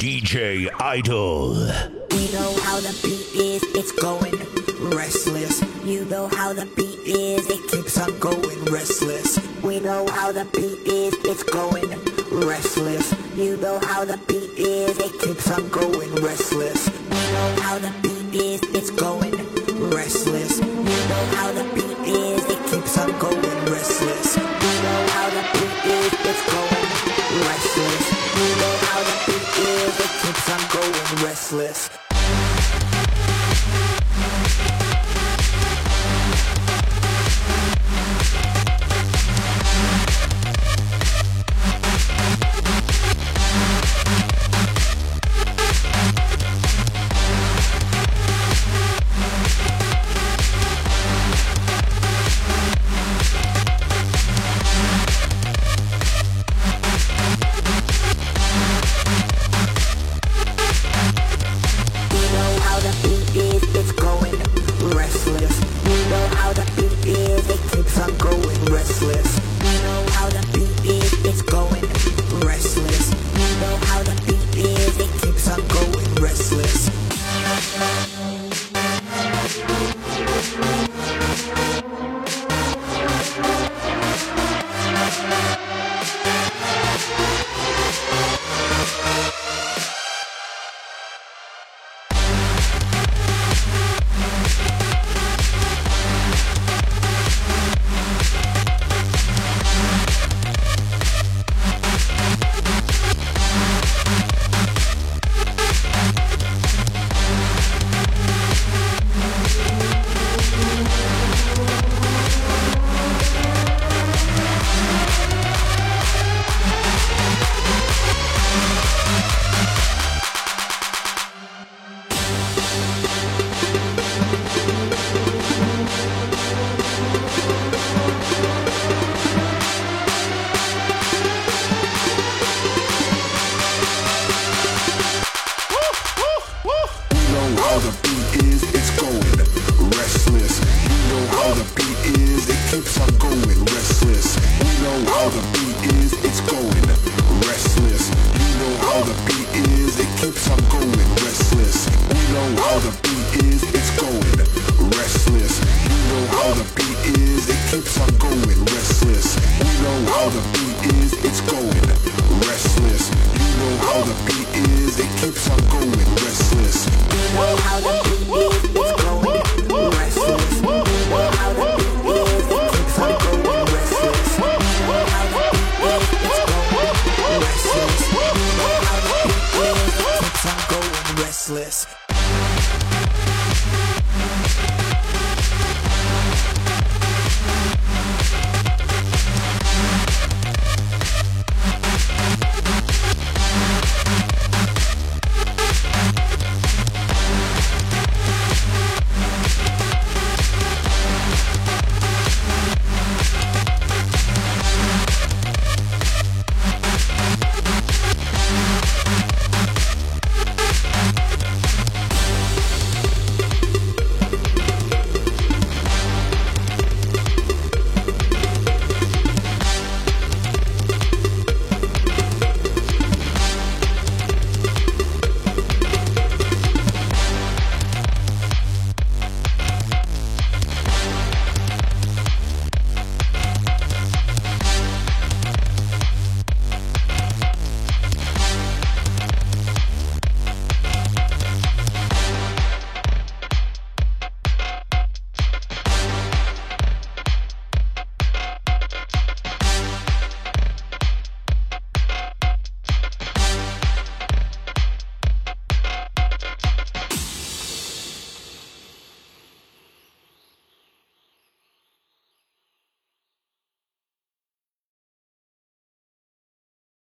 DJ Idol. We know how the beat is, it's going restless. You know how the beat is, it keeps on going restless. We know how the beat is, it's going restless. You know how the beat is, it keeps on going restless. We know how the beat is, it's going restless. You know how the beat is, it keeps on going restless. The beat is, it's going restless. You know how the beat is, it keeps on going restless. You know how the going